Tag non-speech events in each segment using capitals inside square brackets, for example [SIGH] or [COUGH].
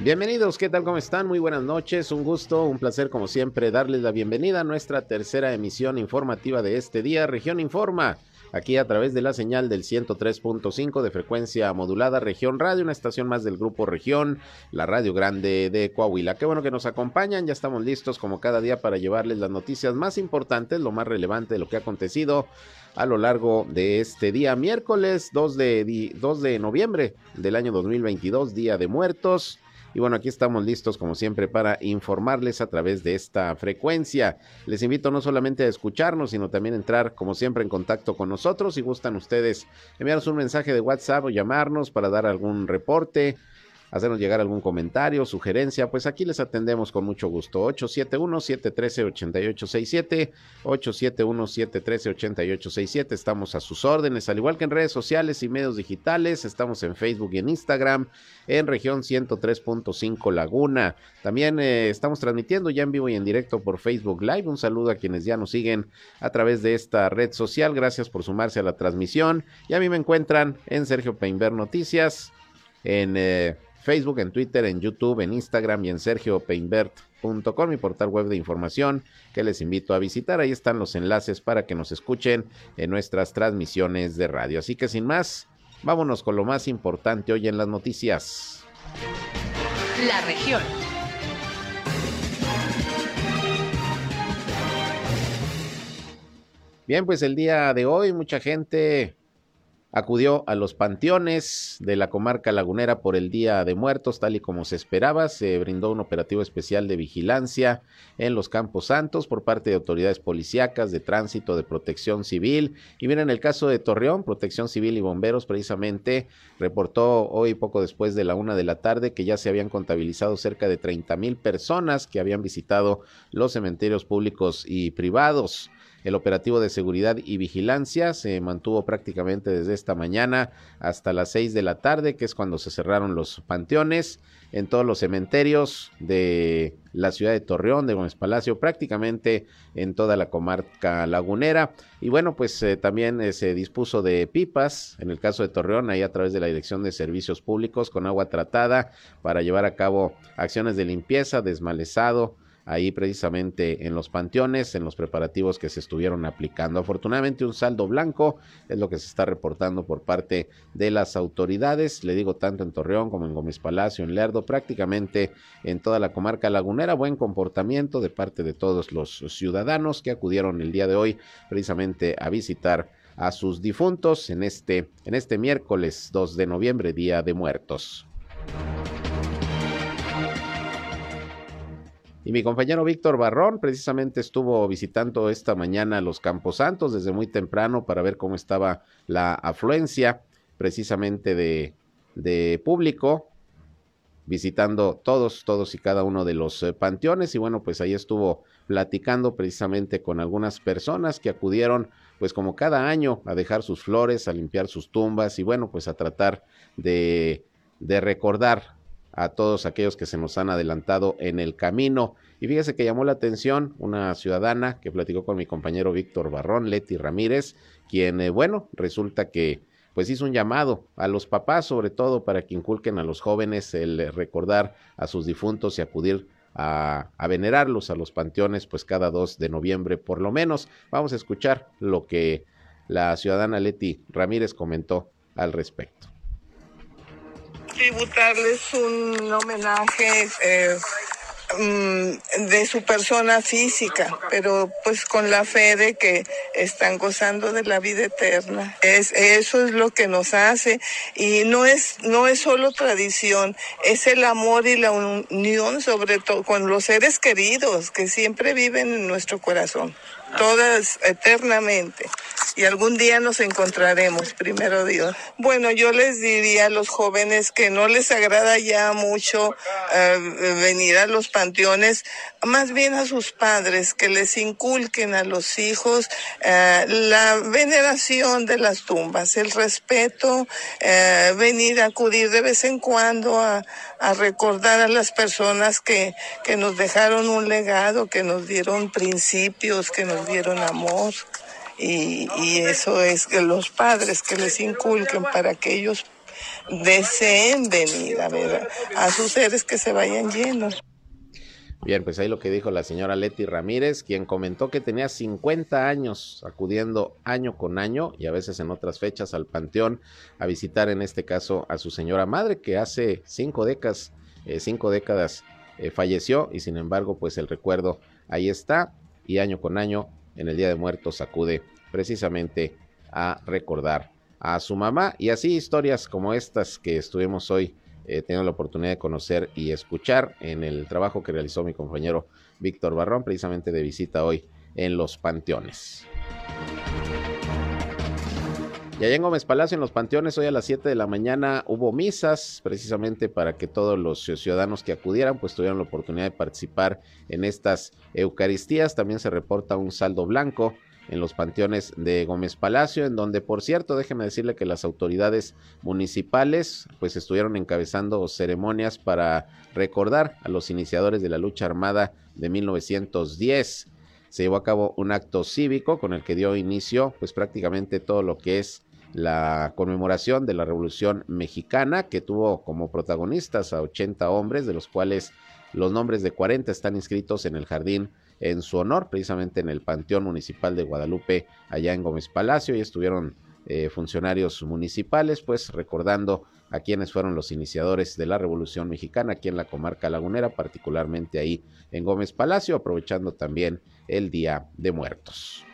Bienvenidos, ¿qué tal? ¿Cómo están? Muy buenas noches, un gusto, un placer como siempre darles la bienvenida a nuestra tercera emisión informativa de este día, Región Informa, aquí a través de la señal del 103.5 de frecuencia modulada Región Radio, una estación más del grupo Región, la Radio Grande de Coahuila. Qué bueno que nos acompañan, ya estamos listos como cada día para llevarles las noticias más importantes, lo más relevante de lo que ha acontecido a lo largo de este día, miércoles 2 de, 2 de noviembre del año 2022, Día de Muertos. Y bueno, aquí estamos listos como siempre para informarles a través de esta frecuencia. Les invito no solamente a escucharnos, sino también a entrar como siempre en contacto con nosotros. Si gustan ustedes enviarnos un mensaje de WhatsApp o llamarnos para dar algún reporte hacernos llegar algún comentario, sugerencia, pues aquí les atendemos con mucho gusto. 871-713-8867, 871-713-8867, estamos a sus órdenes, al igual que en redes sociales y medios digitales, estamos en Facebook y en Instagram, en región 103.5 Laguna. También eh, estamos transmitiendo ya en vivo y en directo por Facebook Live. Un saludo a quienes ya nos siguen a través de esta red social. Gracias por sumarse a la transmisión. Y a mí me encuentran en Sergio Peinber Noticias, en eh, Facebook, en Twitter, en YouTube, en Instagram y en sergiopeinbert.com, mi portal web de información que les invito a visitar. Ahí están los enlaces para que nos escuchen en nuestras transmisiones de radio. Así que sin más, vámonos con lo más importante hoy en las noticias. La región. Bien, pues el día de hoy mucha gente acudió a los panteones de la comarca lagunera por el Día de Muertos, tal y como se esperaba. Se brindó un operativo especial de vigilancia en los Campos Santos por parte de autoridades policíacas, de tránsito, de protección civil. Y miren, el caso de Torreón, protección civil y bomberos precisamente reportó hoy poco después de la una de la tarde que ya se habían contabilizado cerca de 30 mil personas que habían visitado los cementerios públicos y privados. El operativo de seguridad y vigilancia se mantuvo prácticamente desde esta mañana hasta las seis de la tarde, que es cuando se cerraron los panteones en todos los cementerios de la ciudad de Torreón, de Gómez Palacio, prácticamente en toda la comarca lagunera. Y bueno, pues eh, también eh, se dispuso de pipas, en el caso de Torreón, ahí a través de la Dirección de Servicios Públicos con agua tratada para llevar a cabo acciones de limpieza, desmalezado, ahí precisamente en los panteones, en los preparativos que se estuvieron aplicando. Afortunadamente un saldo blanco es lo que se está reportando por parte de las autoridades, le digo tanto en Torreón como en Gómez Palacio, en Lerdo, prácticamente en toda la comarca lagunera, buen comportamiento de parte de todos los ciudadanos que acudieron el día de hoy precisamente a visitar a sus difuntos en este, en este miércoles 2 de noviembre, Día de Muertos. Y mi compañero Víctor Barrón precisamente estuvo visitando esta mañana los Campos Santos desde muy temprano para ver cómo estaba la afluencia precisamente de, de público, visitando todos, todos y cada uno de los eh, panteones. Y bueno, pues ahí estuvo platicando precisamente con algunas personas que acudieron pues como cada año a dejar sus flores, a limpiar sus tumbas y bueno, pues a tratar de, de recordar a todos aquellos que se nos han adelantado en el camino. Y fíjese que llamó la atención una ciudadana que platicó con mi compañero Víctor Barrón, Leti Ramírez, quien, eh, bueno, resulta que pues hizo un llamado a los papás, sobre todo para que inculquen a los jóvenes el recordar a sus difuntos y acudir a, a, venerarlos a los panteones, pues cada 2 de noviembre por lo menos. Vamos a escuchar lo que la ciudadana Leti Ramírez comentó al respecto tributarles un homenaje eh, mm, de su persona física, pero pues con la fe de que están gozando de la vida eterna. Es, eso es lo que nos hace y no es, no es solo tradición, es el amor y la unión sobre todo con los seres queridos que siempre viven en nuestro corazón todas eternamente. Y algún día nos encontraremos, primero Dios. Bueno, yo les diría a los jóvenes que no les agrada ya mucho eh, venir a los panteones, más bien a sus padres, que les inculquen a los hijos eh, la veneración de las tumbas, el respeto, eh, venir a acudir de vez en cuando a, recordar a las personas que, que nos dejaron un legado, que nos dieron principios, que nos dieron amor. Y, y eso es que los padres que les inculquen para que ellos deseen venir a ver a sus seres que se vayan llenos. Bien, pues ahí lo que dijo la señora Leti Ramírez, quien comentó que tenía 50 años acudiendo año con año y a veces en otras fechas al panteón a visitar en este caso a su señora madre que hace cinco décadas, eh, cinco décadas eh, falleció y sin embargo pues el recuerdo ahí está y año con año en el Día de Muertos acude precisamente a recordar a su mamá y así historias como estas que estuvimos hoy eh, la oportunidad de conocer y escuchar en el trabajo que realizó mi compañero Víctor Barrón, precisamente de visita hoy en los panteones. Allá en Gómez Palacio, en los panteones, hoy a las 7 de la mañana hubo misas, precisamente para que todos los ciudadanos que acudieran, pues tuvieran la oportunidad de participar en estas Eucaristías. También se reporta un saldo blanco en los panteones de Gómez Palacio, en donde, por cierto, déjeme decirle que las autoridades municipales pues estuvieron encabezando ceremonias para recordar a los iniciadores de la lucha armada de 1910. Se llevó a cabo un acto cívico con el que dio inicio pues prácticamente todo lo que es la conmemoración de la Revolución Mexicana, que tuvo como protagonistas a 80 hombres, de los cuales los nombres de 40 están inscritos en el Jardín en su honor, precisamente en el Panteón Municipal de Guadalupe, allá en Gómez Palacio, y estuvieron eh, funcionarios municipales, pues recordando a quienes fueron los iniciadores de la Revolución Mexicana aquí en la comarca lagunera, particularmente ahí en Gómez Palacio, aprovechando también el Día de Muertos.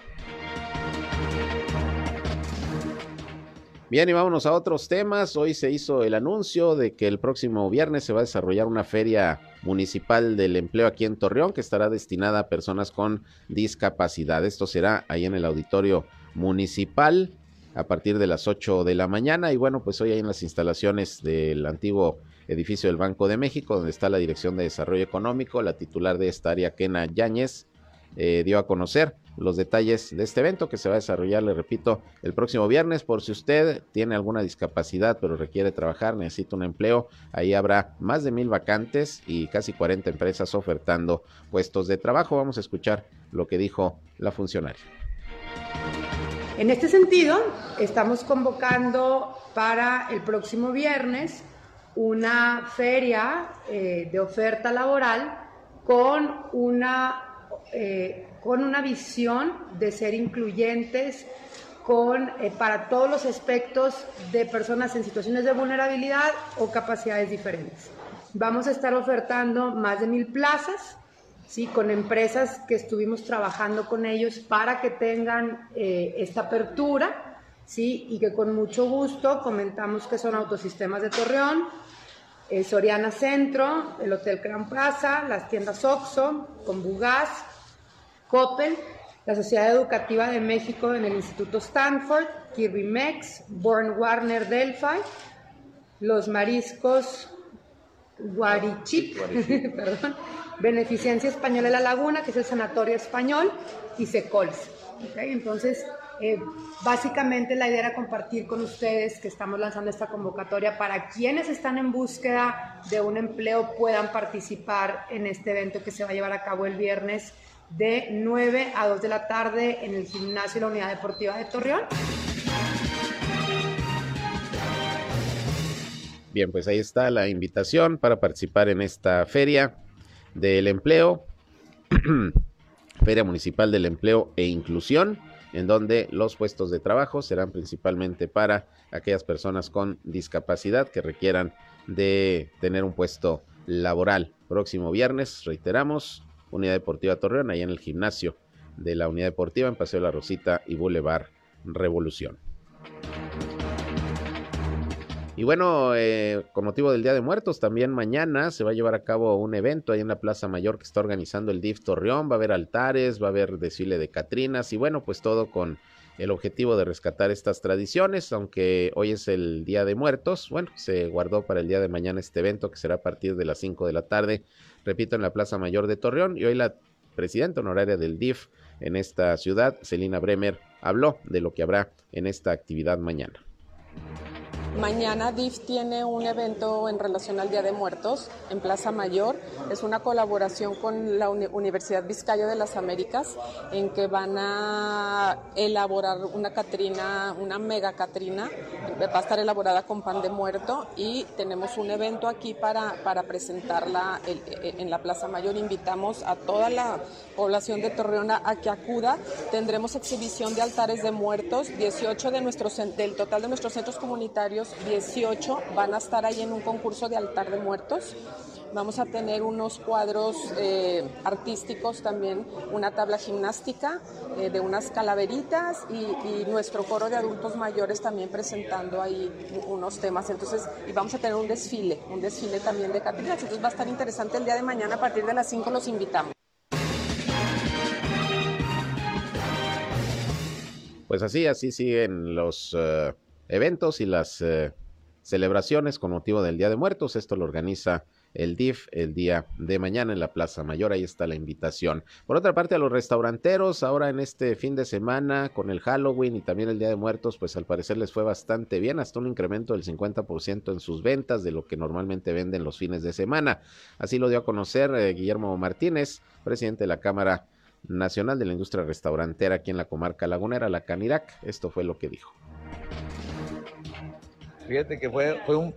Bien, y vámonos a otros temas. Hoy se hizo el anuncio de que el próximo viernes se va a desarrollar una feria municipal del empleo aquí en Torreón que estará destinada a personas con discapacidad. Esto será ahí en el auditorio municipal a partir de las 8 de la mañana. Y bueno, pues hoy hay en las instalaciones del antiguo edificio del Banco de México, donde está la Dirección de Desarrollo Económico, la titular de esta área, Kena Yáñez, eh, dio a conocer los detalles de este evento que se va a desarrollar, le repito, el próximo viernes. Por si usted tiene alguna discapacidad pero requiere trabajar, necesita un empleo, ahí habrá más de mil vacantes y casi 40 empresas ofertando puestos de trabajo. Vamos a escuchar lo que dijo la funcionaria. En este sentido, estamos convocando para el próximo viernes una feria eh, de oferta laboral con una eh, con una visión de ser incluyentes con, eh, para todos los aspectos de personas en situaciones de vulnerabilidad o capacidades diferentes. Vamos a estar ofertando más de mil plazas, ¿sí? con empresas que estuvimos trabajando con ellos para que tengan eh, esta apertura ¿sí? y que con mucho gusto comentamos que son Autosistemas de Torreón, Soriana Centro, el Hotel Gran Plaza, las tiendas Oxxo, con Bugaz, Coppel, la Sociedad Educativa de México en el Instituto Stanford, Kirby Mex, Born Warner Delphi, los mariscos Guarichip, [LAUGHS] perdón, Beneficencia Española de la Laguna, que es el Sanatorio Español, y Secols. Entonces, eh, básicamente la idea era compartir con ustedes que estamos lanzando esta convocatoria para quienes están en búsqueda de un empleo puedan participar en este evento que se va a llevar a cabo el viernes de 9 a 2 de la tarde en el gimnasio de la Unidad Deportiva de Torreón. Bien, pues ahí está la invitación para participar en esta feria del empleo, [CLEARS THROAT] Feria Municipal del Empleo e Inclusión, en donde los puestos de trabajo serán principalmente para aquellas personas con discapacidad que requieran de tener un puesto laboral. Próximo viernes, reiteramos, Unidad Deportiva Torreón, ahí en el gimnasio de la Unidad Deportiva en Paseo La Rosita y Boulevard Revolución. Y bueno, eh, con motivo del Día de Muertos, también mañana se va a llevar a cabo un evento ahí en la Plaza Mayor que está organizando el DIF Torreón. Va a haber altares, va a haber desfile de Catrinas y bueno, pues todo con el objetivo de rescatar estas tradiciones, aunque hoy es el Día de Muertos. Bueno, se guardó para el día de mañana este evento que será a partir de las 5 de la tarde repito, en la Plaza Mayor de Torreón. Y hoy la presidenta honoraria del DIF en esta ciudad, Celina Bremer, habló de lo que habrá en esta actividad mañana. Mañana DIF tiene un evento en relación al Día de Muertos en Plaza Mayor. Es una colaboración con la Universidad Vizcaya de las Américas en que van a elaborar una Catrina, una mega Catrina. Va a estar elaborada con pan de muerto y tenemos un evento aquí para, para presentarla en la Plaza Mayor. Invitamos a toda la población de Torreón a que acuda. Tendremos exhibición de altares de muertos. 18 de del total de nuestros centros comunitarios 18 van a estar ahí en un concurso de altar de muertos. Vamos a tener unos cuadros eh, artísticos también, una tabla gimnástica eh, de unas calaveritas y, nuestro coro de adultos mayores también presentando ahí unos temas. Entonces, y vamos a tener un desfile, un desfile también de Catrinas. Entonces va a estar interesante el día de mañana a partir de las 5 los invitamos. Pues así, así siguen los... Eh, eventos y las eh, celebraciones con motivo del Día de Muertos. Esto lo organiza el DIF el día de mañana en la Plaza Mayor. Ahí está la invitación. Por otra parte, a los restauranteros, ahora en este fin de semana, con el Halloween y también el Día de Muertos, pues al parecer les fue bastante bien, hasta un incremento del 50% en sus ventas de lo que normalmente venden los fines de semana. Así lo dio a conocer eh, Guillermo Martínez, presidente de la Cámara Nacional de la Industria Restaurantera aquí en la comarca lagunera, la Canirac. Esto fue lo que dijo. Fíjate que fue, fue un,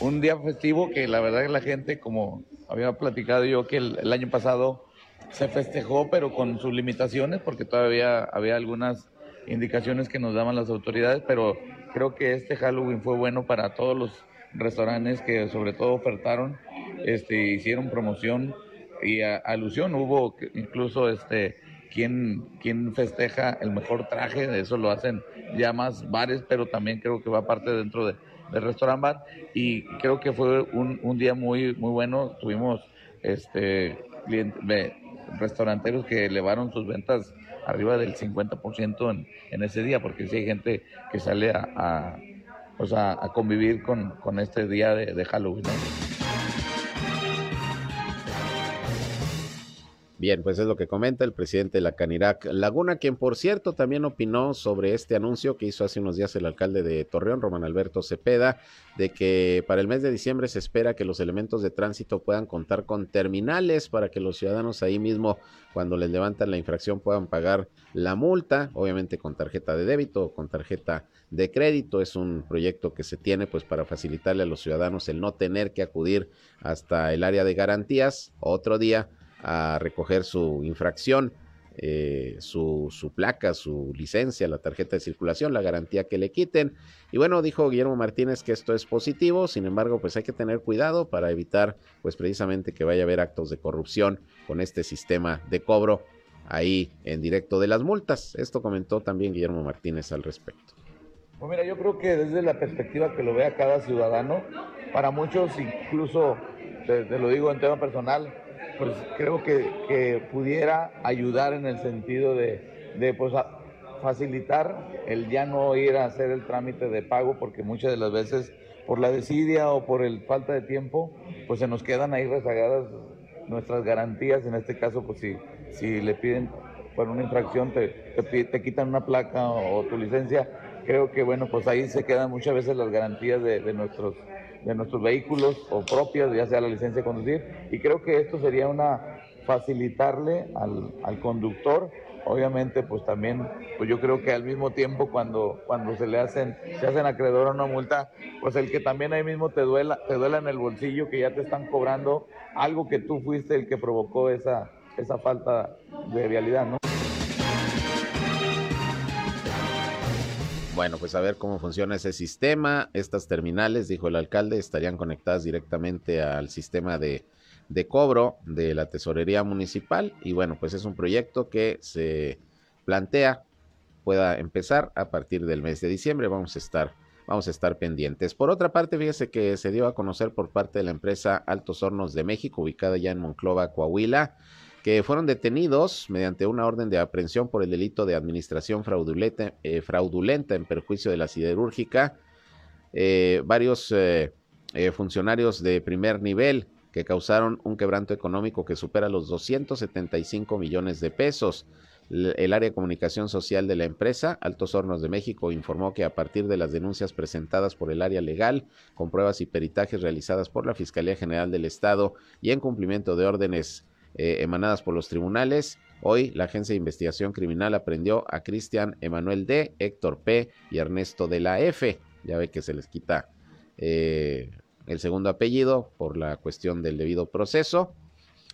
un día festivo que la verdad que la gente, como había platicado yo, que el, año pasado se festejó, pero con sus limitaciones, porque todavía había algunas indicaciones que nos daban las autoridades, pero creo que este Halloween fue bueno para todos los restaurantes que sobre todo ofertaron, este, hicieron promoción y alusión, hubo incluso este quién, quién festeja el mejor traje, eso lo hacen ya más bares, pero también creo que va parte dentro de, del restaurant bar. Y creo que fue un, un día muy muy bueno, tuvimos este clientes, restauranteros que elevaron sus ventas arriba del 50% en, en ese día, porque si hay gente que sale a, a, pues a, convivir con, con, este día de Halloween. Bien, pues es lo que comenta el presidente de la Canirac Laguna, quien por cierto también opinó sobre este anuncio que hizo hace unos días el alcalde de Torreón, Román Alberto Cepeda, de que para el mes de diciembre se espera que los elementos de tránsito puedan contar con terminales para que los ciudadanos ahí mismo, cuando les levantan la infracción, puedan pagar la multa, obviamente con tarjeta de débito o con tarjeta de crédito. Es un proyecto que se tiene pues para facilitarle a los ciudadanos el no tener que acudir hasta el área de garantías otro día a recoger su infracción, eh, su, su, placa, su licencia, la tarjeta de circulación, la garantía que le quiten. Y bueno, dijo Guillermo Martínez que esto es positivo, sin embargo, pues hay que tener cuidado para evitar, pues precisamente que vaya a haber actos de corrupción con este sistema de cobro ahí en directo de las multas. Esto comentó también Guillermo Martínez al respecto. Pues mira, yo creo que desde la perspectiva que lo vea cada ciudadano, para muchos incluso, te lo digo en tema personal, pues creo que, pudiera ayudar en el sentido de, de pues, facilitar el ya no ir a hacer el trámite de pago, porque muchas de las veces por la desidia o por el falta de tiempo, pues se nos quedan ahí rezagadas nuestras garantías, en este caso, pues si, si le piden por una infracción, te, te, quitan una placa o, tu licencia, creo que bueno, pues ahí se quedan muchas veces las garantías de, de nuestros de nuestros vehículos o propias, ya sea la licencia de conducir. Y creo que esto sería una facilitarle al, al conductor obviamente pues también pues yo creo que al mismo tiempo cuando cuando se le hacen se hacen acreedor a una multa pues el que también ahí mismo te duela te duela en el bolsillo que ya te están cobrando algo que tú fuiste el que provocó esa esa falta de vialidad no Bueno, pues a ver cómo funciona ese sistema. Estas terminales, dijo el alcalde, estarían conectadas directamente al sistema de, de cobro de la tesorería municipal. Y bueno, pues es un proyecto que se plantea pueda empezar a partir del mes de diciembre. Vamos a estar, vamos a estar pendientes. Por otra parte, fíjese que se dio a conocer por parte de la empresa Altos Hornos de México, ubicada ya en Monclova, Coahuila, que fueron detenidos mediante una orden de aprehensión por el delito de administración fraudulenta, eh, fraudulenta en perjuicio de la siderúrgica. Eh, varios eh, funcionarios de primer nivel que causaron un quebranto económico que supera los 275 millones de pesos. El área de comunicación social de la empresa, Altos Hornos de México, informó que a partir de las denuncias presentadas por el área legal, con pruebas y peritajes realizadas por la Fiscalía General del Estado y en cumplimiento de órdenes eh, emanadas por los tribunales, hoy la Agencia de Investigación Criminal aprendió a Cristian Emanuel D., Héctor P. y Ernesto de la F. Ya ve que se les quita eh, el segundo apellido por la cuestión del debido proceso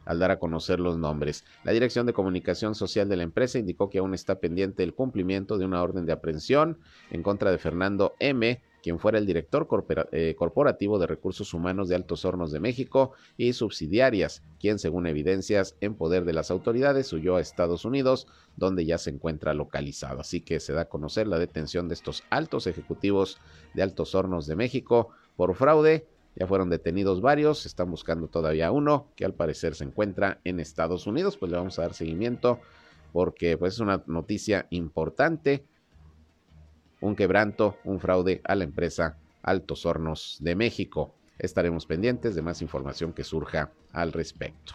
al dar a conocer los nombres. La Dirección de Comunicación Social de la empresa indicó que aún está pendiente el cumplimiento de una orden de aprehensión en contra de Fernando M., quien fuera el director eh, corporativo de recursos humanos de Altos Hornos de México y subsidiarias, quien según evidencias en poder de las autoridades huyó a Estados Unidos, donde ya se encuentra localizado. Así que se da a conocer la detención de estos altos ejecutivos de Altos Hornos de México por fraude ya fueron detenidos varios, están buscando todavía uno que al parecer se encuentra en Estados Unidos. Pues le vamos a dar seguimiento porque pues es una noticia importante. Un quebranto, un fraude a la empresa Altos Hornos de México. Estaremos pendientes de más información que surja al respecto.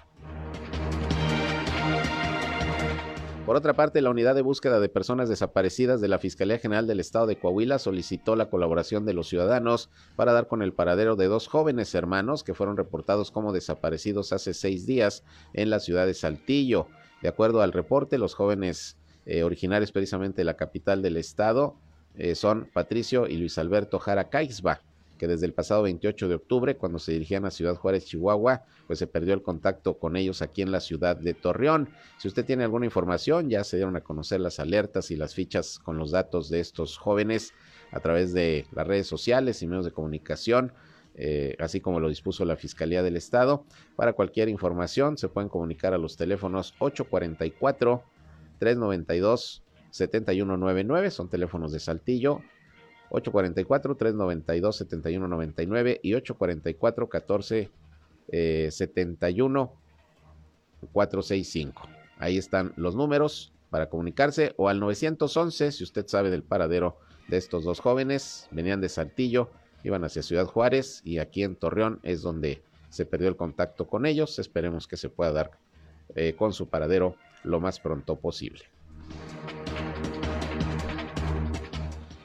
Por otra parte, la Unidad de Búsqueda de Personas Desaparecidas de la Fiscalía General del Estado de Coahuila solicitó la colaboración de los ciudadanos para dar con el paradero de dos jóvenes hermanos que fueron reportados como desaparecidos hace seis días en la ciudad de Saltillo. De acuerdo al reporte, los jóvenes eh, originarios precisamente de la capital del estado eh, son Patricio y Luis Alberto Jara Caixba que desde el pasado 28 de octubre, cuando se dirigían a Ciudad Juárez, Chihuahua, pues se perdió el contacto con ellos aquí en la ciudad de Torreón. Si usted tiene alguna información, ya se dieron a conocer las alertas y las fichas con los datos de estos jóvenes a través de las redes sociales y medios de comunicación. Eh, así como lo dispuso la Fiscalía del Estado. Para cualquier información se pueden comunicar a los teléfonos 844 392 7199, son teléfonos de Saltillo, 844-392-7199 y 844-1471-465. Eh, Ahí están los números para comunicarse o al 911 si usted sabe del paradero de estos dos jóvenes. Venían de Saltillo, iban hacia Ciudad Juárez y aquí en Torreón es donde se perdió el contacto con ellos. Esperemos que se pueda dar eh, con su paradero lo más pronto posible.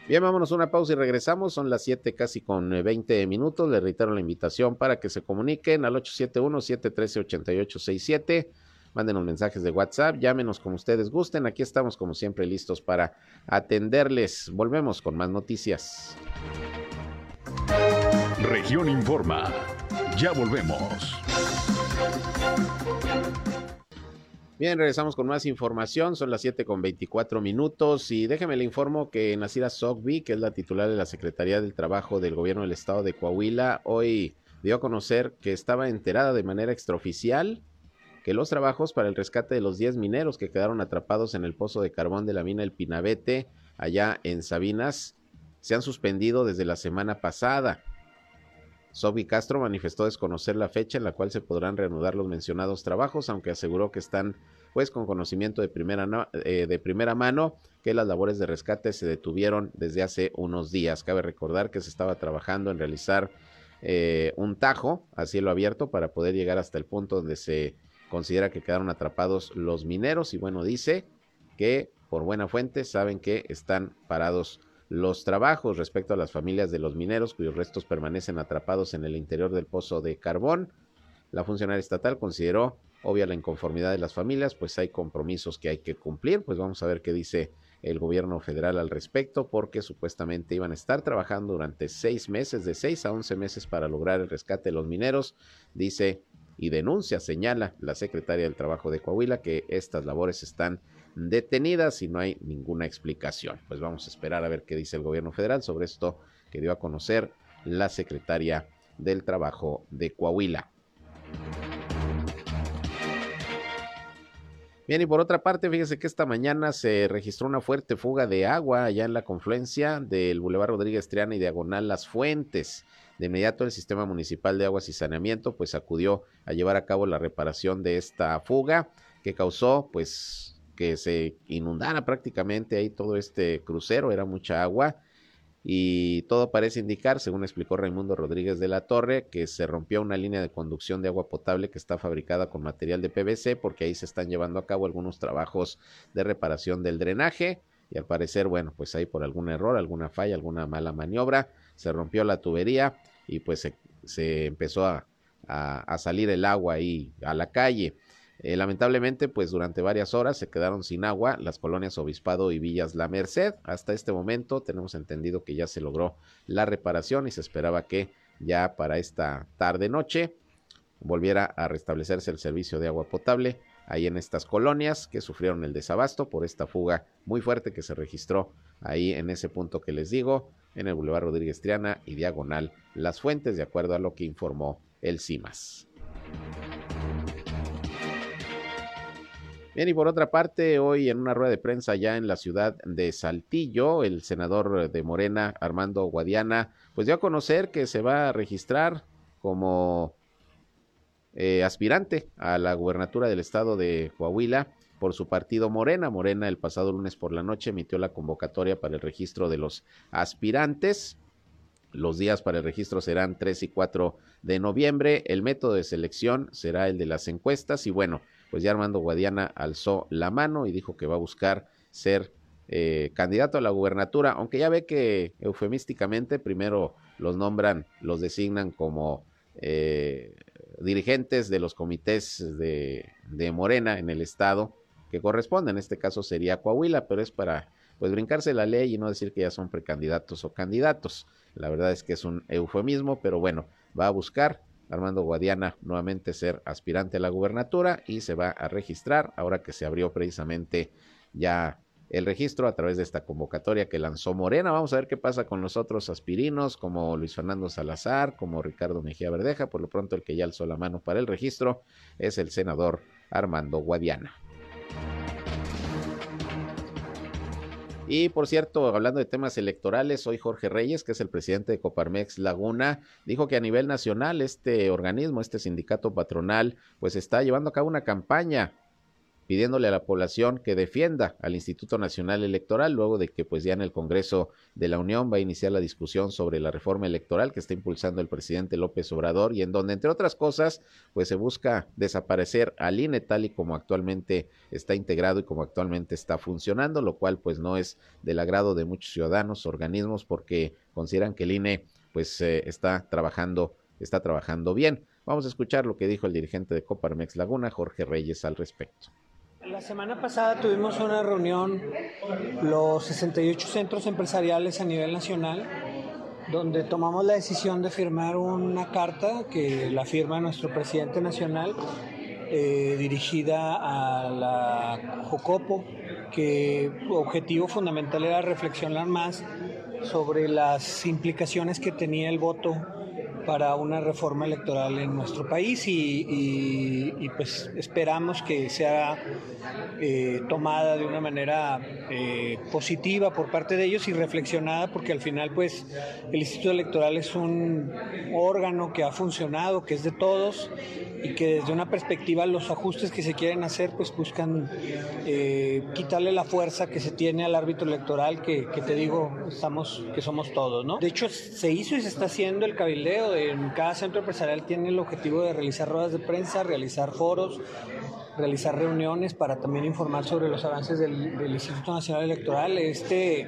Bien, vámonos a una pausa y regresamos. Son las 7 casi con 20 eh, minutos. Le reitero la invitación para que se comuniquen al 871-713-8867. Mándenos mensajes de WhatsApp, llámenos como ustedes gusten. Aquí estamos como siempre listos para atenderles. Volvemos con más noticias. Región Informa. Ya volvemos. Bien, regresamos con más información. Son las 7 con 24 minutos y déjeme le informo que Nasira Sogbi, que es la titular de la Secretaría del Trabajo del Gobierno del Estado de Coahuila, hoy dio a conocer que estaba enterada de manera extraoficial que los trabajos para el rescate de los 10 mineros que quedaron atrapados en el pozo de carbón de la mina El Pinabete, allá en Sabinas, se han suspendido desde la semana pasada. Sobi Castro manifestó desconocer la fecha en la cual se podrán reanudar los mencionados trabajos, aunque aseguró que están pues con conocimiento de primera, eh, de primera mano que las labores de rescate se detuvieron desde hace unos días. Cabe recordar que se estaba trabajando en realizar eh, un tajo a cielo abierto para poder llegar hasta el punto donde se considera que quedaron atrapados los mineros y bueno, dice que por buena fuente saben que están parados los trabajos respecto a las familias de los mineros cuyos restos permanecen atrapados en el interior del pozo de carbón. La funcionaria estatal consideró obvia la inconformidad de las familias, pues hay compromisos que hay que cumplir, pues vamos a ver qué dice el gobierno federal al respecto, porque supuestamente iban a estar trabajando durante seis meses, de seis a once meses para lograr el rescate de los mineros, dice y denuncia, señala la secretaria del Trabajo de Coahuila que estas labores están detenidas y no hay ninguna explicación. Pues vamos a esperar a ver qué dice el gobierno federal sobre esto que dio a conocer la secretaria del Trabajo de Coahuila. Bien, y por otra parte, fíjese que esta mañana se registró una fuerte fuga de agua allá en la confluencia del Boulevard Rodríguez Triana y Diagonal Las Fuentes. De inmediato el Sistema Municipal de Aguas y Saneamiento pues acudió a llevar a cabo la reparación de esta fuga que causó pues que se inundara prácticamente ahí todo este crucero, era mucha agua y todo parece indicar, según explicó Raimundo Rodríguez de la Torre, que se rompió una línea de conducción de agua potable que está fabricada con material de PVC porque ahí se están llevando a cabo algunos trabajos de reparación del drenaje y al parecer, bueno, pues ahí por algún error, alguna falla, alguna mala maniobra, se rompió la tubería y pues se, empezó a, a salir el agua ahí a la calle. Eh, lamentablemente, pues durante varias horas se quedaron sin agua las colonias Obispado y Villas La Merced. Hasta este momento tenemos entendido que ya se logró la reparación y se esperaba que ya para esta tarde noche volviera a restablecerse el servicio de agua potable ahí en estas colonias que sufrieron el desabasto por esta fuga muy fuerte que se registró ahí en ese punto que les digo, en el Boulevard Rodríguez Triana y diagonal Las Fuentes, de acuerdo a lo que informó el CIMAS. Bien, y por otra parte, hoy en una rueda de prensa ya en la ciudad de Saltillo, el senador de Morena, Armando Guadiana, pues dio a conocer que se va a registrar como eh, aspirante a la gubernatura del estado de Coahuila por su partido Morena. Morena el pasado lunes por la noche emitió la convocatoria para el registro de los aspirantes. Los días para el registro serán 3 y 4 de noviembre. El método de selección será el de las encuestas y bueno, pues ya Armando Guadiana alzó la mano y dijo que va a buscar ser eh, candidato a la gubernatura, aunque ya ve que eufemísticamente primero los nombran, los designan como eh, dirigentes de los comités de, de, Morena en el estado que corresponde, en este caso sería Coahuila, pero es para pues brincarse la ley y no decir que ya son precandidatos o candidatos. La verdad es que es un eufemismo, pero bueno, va a buscar Armando Guadiana nuevamente ser aspirante a la gubernatura y se va a registrar ahora que se abrió precisamente ya el registro a través de esta convocatoria que lanzó Morena. Vamos a ver qué pasa con los otros aspirinos como Luis Fernando Salazar, como Ricardo Mejía Verdeja. Por lo pronto el que ya alzó la mano para el registro es el senador Armando Guadiana. Y por cierto, hablando de temas electorales, hoy Jorge Reyes, que es el presidente de Coparmex Laguna, dijo que a nivel nacional este organismo, este sindicato patronal, pues está llevando a cabo una campaña pidiéndole a la población que defienda al Instituto Nacional Electoral luego de que pues ya en el Congreso de la Unión va a iniciar la discusión sobre la reforma electoral que está impulsando el presidente López Obrador y en donde entre otras cosas pues se busca desaparecer al INE tal y como actualmente está integrado y como actualmente está funcionando, lo cual pues no es del agrado de muchos ciudadanos, organismos porque consideran que el INE pues eh, está trabajando está trabajando bien. Vamos a escuchar lo que dijo el dirigente de Coparmex Laguna, Jorge Reyes, al respecto. La semana pasada tuvimos una reunión, los 68 centros empresariales a nivel nacional, donde tomamos la decisión de firmar una carta que la firma nuestro presidente nacional, eh, dirigida a la Jocopo, que objetivo fundamental era reflexionar más sobre las implicaciones que tenía el voto para una reforma electoral en nuestro país y, pues esperamos que sea eh, tomada de una manera eh, positiva por parte de ellos y reflexionada porque al final pues el Instituto Electoral es un órgano que ha funcionado, que es de todos y que desde una perspectiva los ajustes que se quieren hacer pues buscan eh, quitarle la fuerza que se tiene al árbitro electoral que, que, te digo estamos que somos todos no de hecho se hizo y se está haciendo el cabildeo en cada centro empresarial tiene el objetivo de realizar ruedas de prensa realizar foros realizar reuniones para también informar sobre los avances del, del Instituto Nacional Electoral este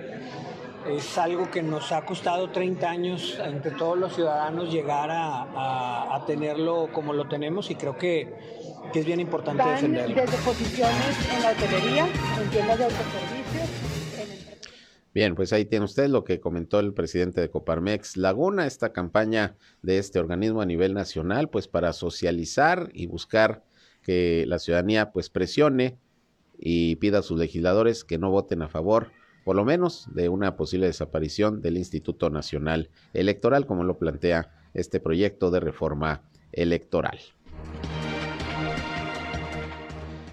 es algo que nos ha costado 30 años entre todos los ciudadanos llegar a, tenerlo como lo tenemos y creo que, es bien importante defenderlo. Desde posiciones en la hotelería, en tiendas de autoservicio. Bien, pues ahí tiene usted lo que comentó el presidente de Coparmex Laguna, esta campaña de este organismo a nivel nacional, pues para socializar y buscar que la ciudadanía pues presione y pida a sus legisladores que no voten a favor por lo menos de una posible desaparición del Instituto Nacional Electoral, como lo plantea este proyecto de reforma electoral.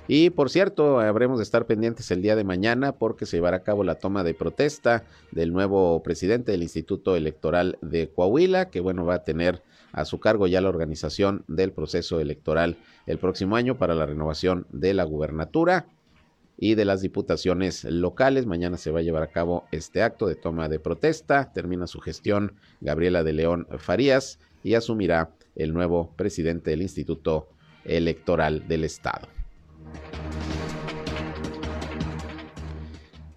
Y por cierto, habremos de estar pendientes el día de mañana porque se llevará a cabo la toma de protesta del nuevo presidente del Instituto Electoral de Coahuila, que bueno, va a tener a su cargo ya la organización del proceso electoral el próximo año para la renovación de la gubernatura y de las diputaciones locales. Mañana se va a llevar a cabo este acto de toma de protesta. Termina su gestión Gabriela de León Farías y asumirá el nuevo presidente del Instituto Electoral del Estado.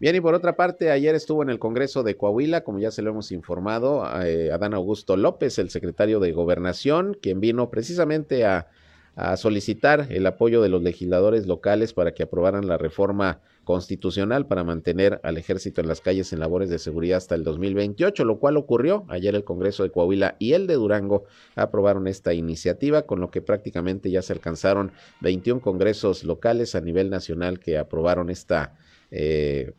Bien, y por otra parte, ayer estuvo en el Congreso de Coahuila, como ya se lo hemos informado, eh, Adán Augusto López, el secretario de Gobernación, quien vino precisamente a, solicitar el apoyo de los legisladores locales para que aprobaran la reforma constitucional para mantener al ejército en las calles en labores de seguridad hasta el 2028, lo cual ocurrió. Ayer el Congreso de Coahuila y el de Durango aprobaron esta iniciativa, con lo que prácticamente ya se alcanzaron 21 congresos locales a nivel nacional que aprobaron esta eh,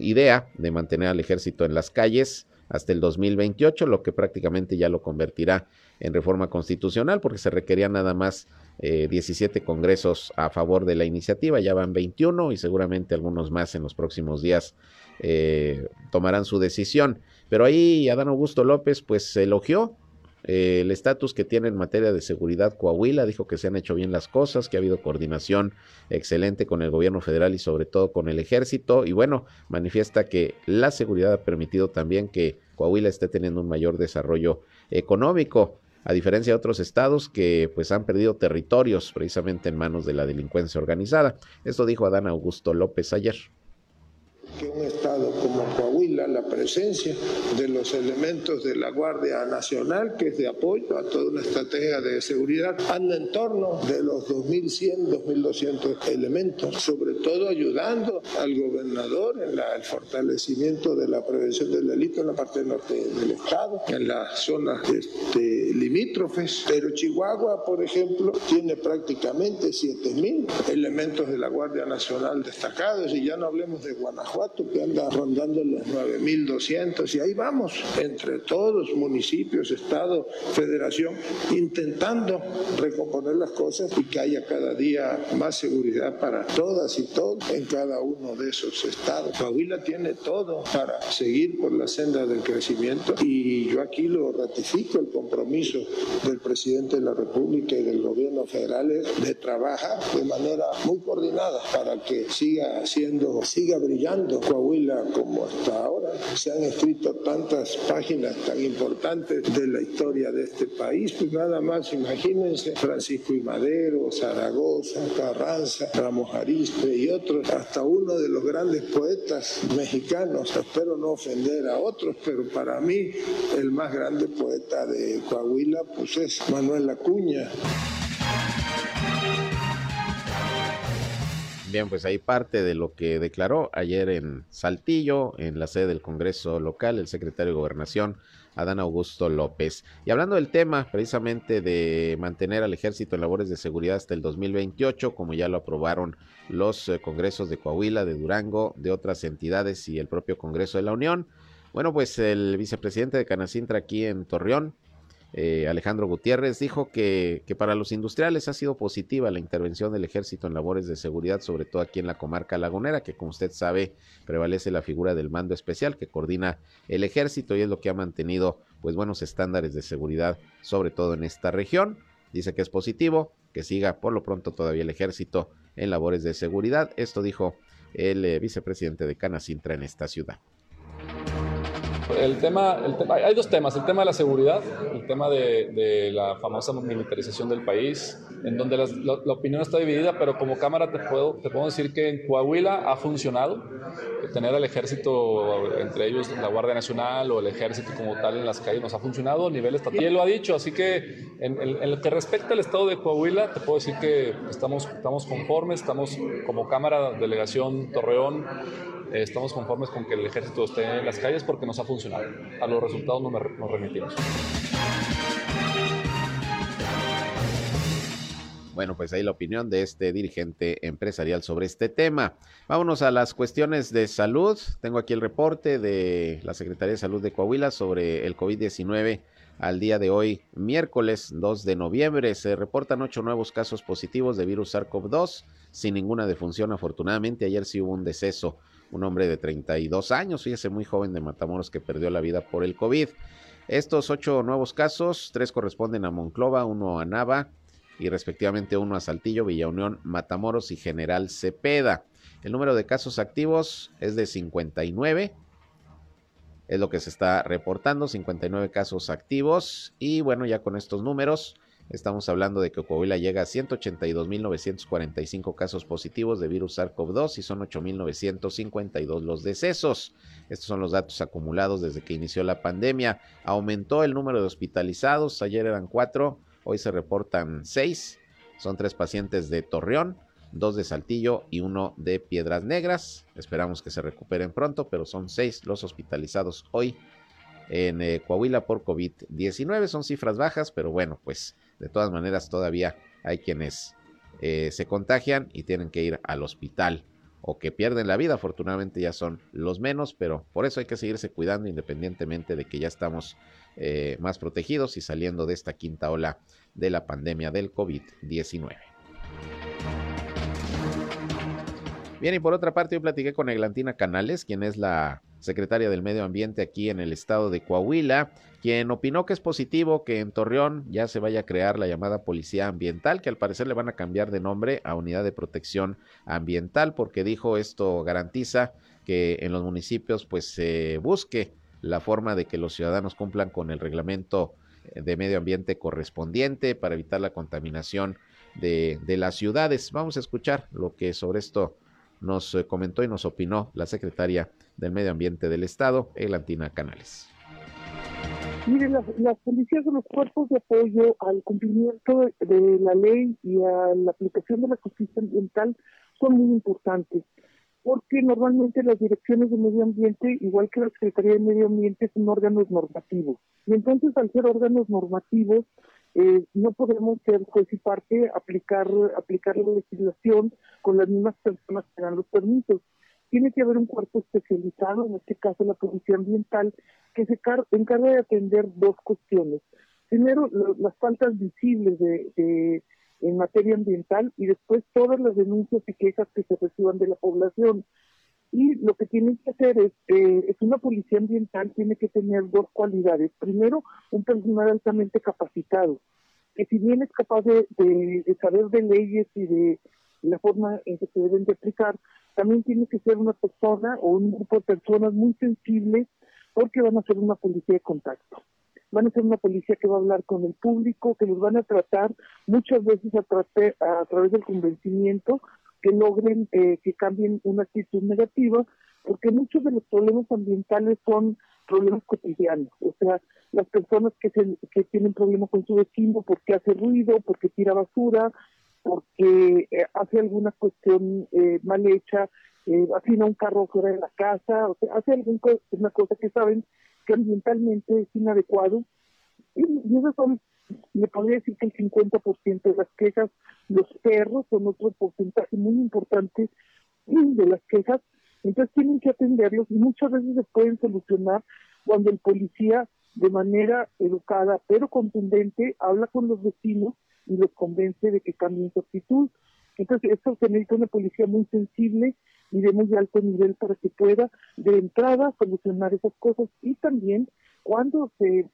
idea de mantener al ejército en las calles hasta el 2028, lo que prácticamente ya lo convertirá en reforma constitucional, porque se requería nada más 17 eh, congresos a favor de la iniciativa, ya van 21 y seguramente algunos más en los próximos días eh, tomarán su decisión. Pero ahí Adán Augusto López pues elogió eh, el estatus que tiene en materia de seguridad Coahuila, dijo que se han hecho bien las cosas, que ha habido coordinación excelente con el gobierno federal y sobre todo con el ejército y bueno, manifiesta que la seguridad ha permitido también que Coahuila esté teniendo un mayor desarrollo económico a diferencia de otros estados que pues han perdido territorios precisamente en manos de la delincuencia organizada. Esto dijo Adán Augusto López ayer que un estado como Coahuila, la presencia de los elementos de la Guardia Nacional, que es de apoyo a toda una estrategia de seguridad, anda en torno de los 2.100, 2.200 elementos, sobre todo ayudando al gobernador en el fortalecimiento de la prevención del delito en la parte norte del estado, en las zonas este, limítrofes. Pero Chihuahua, por ejemplo, tiene prácticamente 7.000 elementos de la Guardia Nacional destacados y ya no hablemos de Guanajuato que anda rondando los 9.200 y ahí vamos, entre todos, municipios, Estado, Federación, intentando recomponer las cosas y que haya cada día más seguridad para todas y todos en cada uno de esos estados. Coahuila tiene todo para seguir por la senda del crecimiento y yo aquí lo ratifico, el compromiso del presidente de la República y del gobierno federal de trabajar de manera muy coordinada para que siga siendo, siga brillando Coahuila como hasta ahora. Se han escrito tantas páginas tan importantes de la historia de este país, pues nada más imagínense Francisco y Madero, Zaragoza, Carranza, Ramos Arispe y otros, hasta uno de los grandes poetas mexicanos, espero no ofender a otros, pero para mí el más grande poeta de Coahuila pues es Manuel Acuña. Bien, pues ahí parte de lo que declaró ayer en Saltillo, en la sede del Congreso local, el secretario de Gobernación, Adán Augusto López. Y hablando del tema precisamente de mantener al ejército en labores de seguridad hasta el 2028, como ya lo aprobaron los eh, congresos de Coahuila, de Durango, de otras entidades y el propio Congreso de la Unión. Bueno, pues el vicepresidente de Canacintra aquí en Torreón, eh, Alejandro Gutiérrez, dijo que, para los industriales ha sido positiva la intervención del ejército en labores de seguridad, sobre todo aquí en la comarca lagunera, que como usted sabe prevalece la figura del mando especial que coordina el ejército y es lo que ha mantenido pues buenos estándares de seguridad, sobre todo en esta región. Dice que es positivo, que siga por lo pronto todavía el ejército en labores de seguridad. Esto dijo el eh, vicepresidente de Canacintra en esta ciudad. El tema, el hay dos temas, el tema de la seguridad, el tema de, de la famosa militarización del país, en donde la, la, opinión está dividida, pero como Cámara te puedo, te puedo decir que en Coahuila ha funcionado tener al ejército, entre ellos la Guardia Nacional o el ejército como tal en las calles, nos ha funcionado a nivel estatal. Y él lo ha dicho, así que en, en, en, lo que respecta al estado de Coahuila, te puedo decir que estamos, estamos conformes, estamos como Cámara, Delegación Torreón, estamos conformes con que el ejército esté en las calles porque nos ha funcionado. A los resultados no nos remitimos. Bueno, pues ahí la opinión de este dirigente empresarial sobre este tema. Vámonos a las cuestiones de salud. Tengo aquí el reporte de la Secretaría de Salud de Coahuila sobre el COVID-19 al día de hoy, miércoles 2 de noviembre. Se reportan ocho nuevos casos positivos de virus SARS-CoV-2 sin ninguna defunción. Afortunadamente, ayer sí hubo un deceso un hombre de 32 años, fíjese, muy joven de Matamoros que perdió la vida por el COVID. Estos ocho nuevos casos, tres corresponden a Monclova, uno a Nava, y respectivamente uno a Saltillo, Villa Unión, Matamoros y General Cepeda. El número de casos activos es de 59. Es lo que se está reportando, 59 casos activos. Y bueno, ya con estos números, Estamos hablando de que Coahuila llega a 182.945 casos positivos de virus SARS-CoV-2 y son 8.952 los decesos. Estos son los datos acumulados desde que inició la pandemia. Aumentó el número de hospitalizados. Ayer eran cuatro, hoy se reportan seis. Son tres pacientes de Torreón, dos de Saltillo y uno de Piedras Negras. Esperamos que se recuperen pronto, pero son seis los hospitalizados hoy en eh, Coahuila por COVID-19. Son cifras bajas, pero bueno, pues de todas maneras todavía hay quienes eh, se contagian y tienen que ir al hospital o que pierden la vida. Afortunadamente ya son los menos, pero por eso hay que seguirse cuidando independientemente de que ya estamos eh, más protegidos y saliendo de esta quinta ola de la pandemia del COVID-19. Bien, y por otra parte, yo platiqué con Eglantina Canales, quien es la secretaria del Medio Ambiente aquí en el estado de Coahuila, quien opinó que es positivo que en Torreón ya se vaya a crear la llamada Policía Ambiental, que al parecer le van a cambiar de nombre a Unidad de Protección Ambiental, porque dijo esto garantiza que en los municipios pues se busque la forma de que los ciudadanos cumplan con el reglamento de medio ambiente correspondiente para evitar la contaminación de, de las ciudades. Vamos a escuchar lo que sobre esto nos eh, comentó y nos opinó la secretaria del Medio Ambiente del Estado, Elantina Canales. Mire, las, policías son los cuerpos de apoyo al cumplimiento de la ley y a la aplicación de la justicia ambiental son muy importantes, porque normalmente las direcciones de medio ambiente, igual que la Secretaría de Medio Ambiente, son órganos normativos. Y entonces, al ser órganos normativos, eh, no podemos ser juez aplicar, aplicar la legislación con las mismas personas que dan los permisos. Tiene que haber un cuerpo especializado, en este caso la Policía Ambiental, que se encarga de atender dos cuestiones. Primero, las faltas visibles de, en materia ambiental y después todas las denuncias y quejas que se reciban de la población. Y lo que tienen que hacer es, es una policía ambiental, tiene que tener dos cualidades. Primero, un personal altamente capacitado, que si bien es capaz de, de, saber de leyes y de la forma en que se deben de aplicar, también tiene que ser una persona o un grupo de personas muy sensibles porque van a ser una policía de contacto. Van a ser una policía que va a hablar con el público, que los van a tratar muchas veces a, a través del convencimiento, que logren eh, que cambien una actitud negativa, porque muchos de los problemas ambientales son problemas cotidianos, o sea, las personas que, se, que tienen problemas con su vecino porque hace ruido, porque tira basura, porque eh, hace alguna cuestión eh, mal hecha, eh, afina un carro fuera de la casa, o sea, hace alguna cosa que saben que ambientalmente es inadecuado. Y, y son me podría decir que el 50% de las quejas, los perros son otro porcentaje muy importante de las quejas, entonces tienen que atenderlos y muchas veces se pueden solucionar cuando el policía de manera educada pero contundente habla con los vecinos y los convence de que cambien su actitud. Entonces, esto se necesita una policía muy sensible y de muy alto nivel para que pueda de entrada solucionar esas cosas y también cuando se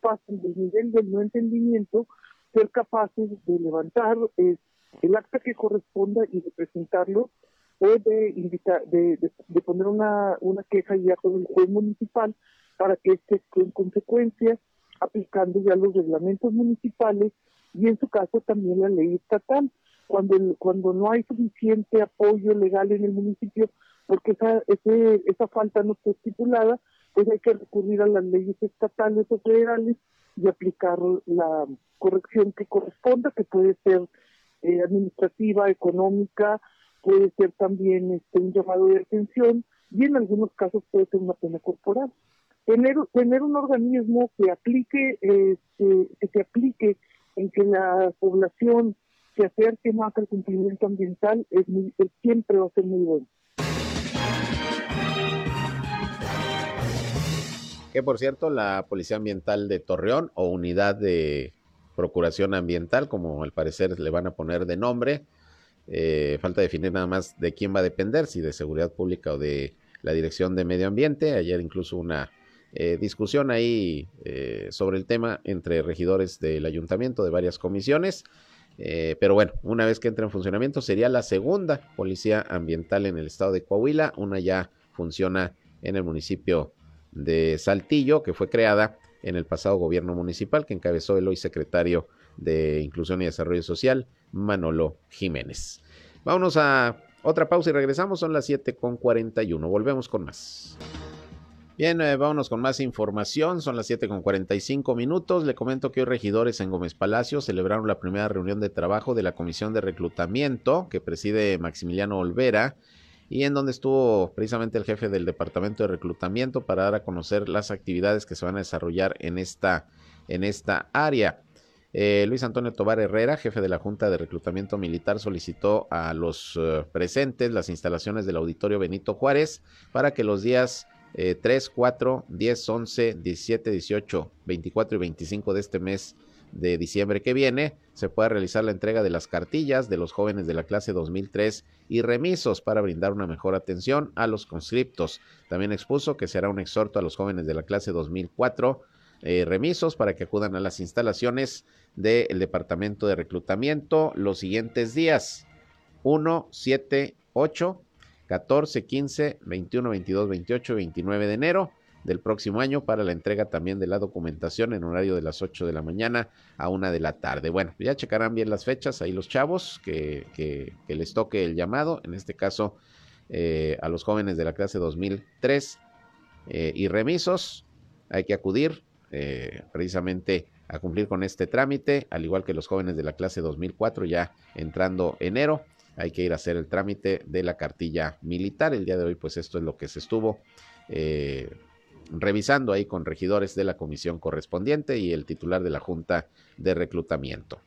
pasen del nivel del no entendimiento, ser capaces de levantar eh, el acta que corresponda y de presentarlo o de, invitar, de, de, poner una, una queja ya con el juez municipal para que esté en consecuencia aplicando ya los reglamentos municipales y en su caso también la ley estatal. Cuando, cuando no hay suficiente apoyo legal en el municipio, porque esa, ese, esa falta no está estipulada, pues hay que recurrir a las leyes estatales o federales y aplicar la corrección que corresponda, que puede ser eh, administrativa, económica, puede ser también este, un llamado de atención y en algunos casos puede ser una pena corporal. Tener, tener un organismo que aplique, este, que se aplique en que la población se acerque más al cumplimiento ambiental es, muy, siempre va a ser muy bueno. Que por cierto, la Policía Ambiental de Torreón o Unidad de Procuración Ambiental, como al parecer le van a poner de nombre, eh, falta definir nada más de quién va a depender, si de seguridad pública o de la Dirección de Medio Ambiente. Ayer incluso una eh, discusión ahí eh, sobre el tema entre regidores del ayuntamiento de varias comisiones. Pero bueno, una vez que entre en funcionamiento sería la segunda policía ambiental en el estado de Coahuila. Una ya funciona en el municipio de Saltillo, que fue creada en el pasado gobierno municipal que encabezó el hoy secretario de Inclusión y Desarrollo Social, Manolo Jiménez. Vámonos a otra pausa y regresamos, son las 7 con 41. Volvemos con más. Bien, eh, vámonos con más información. Son las 7 con 45 minutos. Le comento que hoy regidores en Gómez Palacio celebraron la primera reunión de trabajo de la Comisión de Reclutamiento que preside Maximiliano Olvera y en donde estuvo precisamente el jefe del Departamento de Reclutamiento para dar a conocer las actividades que se van a desarrollar en esta, en esta área. Eh, Luis Antonio Tobar Herrera, jefe de la Junta de Reclutamiento Militar, solicitó a los eh, presentes las instalaciones del Auditorio Benito Juárez para que los días 3, 4, 10, 11, 17, 18, 24 y 25 de este mes de diciembre que viene, se pueda realizar la entrega de las cartillas de los jóvenes de la clase 2003 y remisos para brindar una mejor atención a los conscriptos. También expuso que será un exhorto a los jóvenes de la clase 2004 eh, remisos para que acudan a las instalaciones del Departamento de Reclutamiento los siguientes días 1, 7, 8 14, 15, 21, 22, 28 y 29 de enero del próximo año para la entrega también de la documentación en horario de las 8 de la mañana a 1 de la tarde. Bueno, ya checarán bien las fechas ahí los chavos que, les toque el llamado, en este caso eh, a los jóvenes de la clase 2003 eh, y remisos. Hay que acudir eh, precisamente a cumplir con este trámite, al igual que los jóvenes de la clase 2004 ya entrando enero hay que ir a hacer el trámite de la cartilla militar. El día de hoy, pues esto es lo que se estuvo revisando ahí con regidores de la comisión correspondiente y el titular de la Junta de Reclutamiento.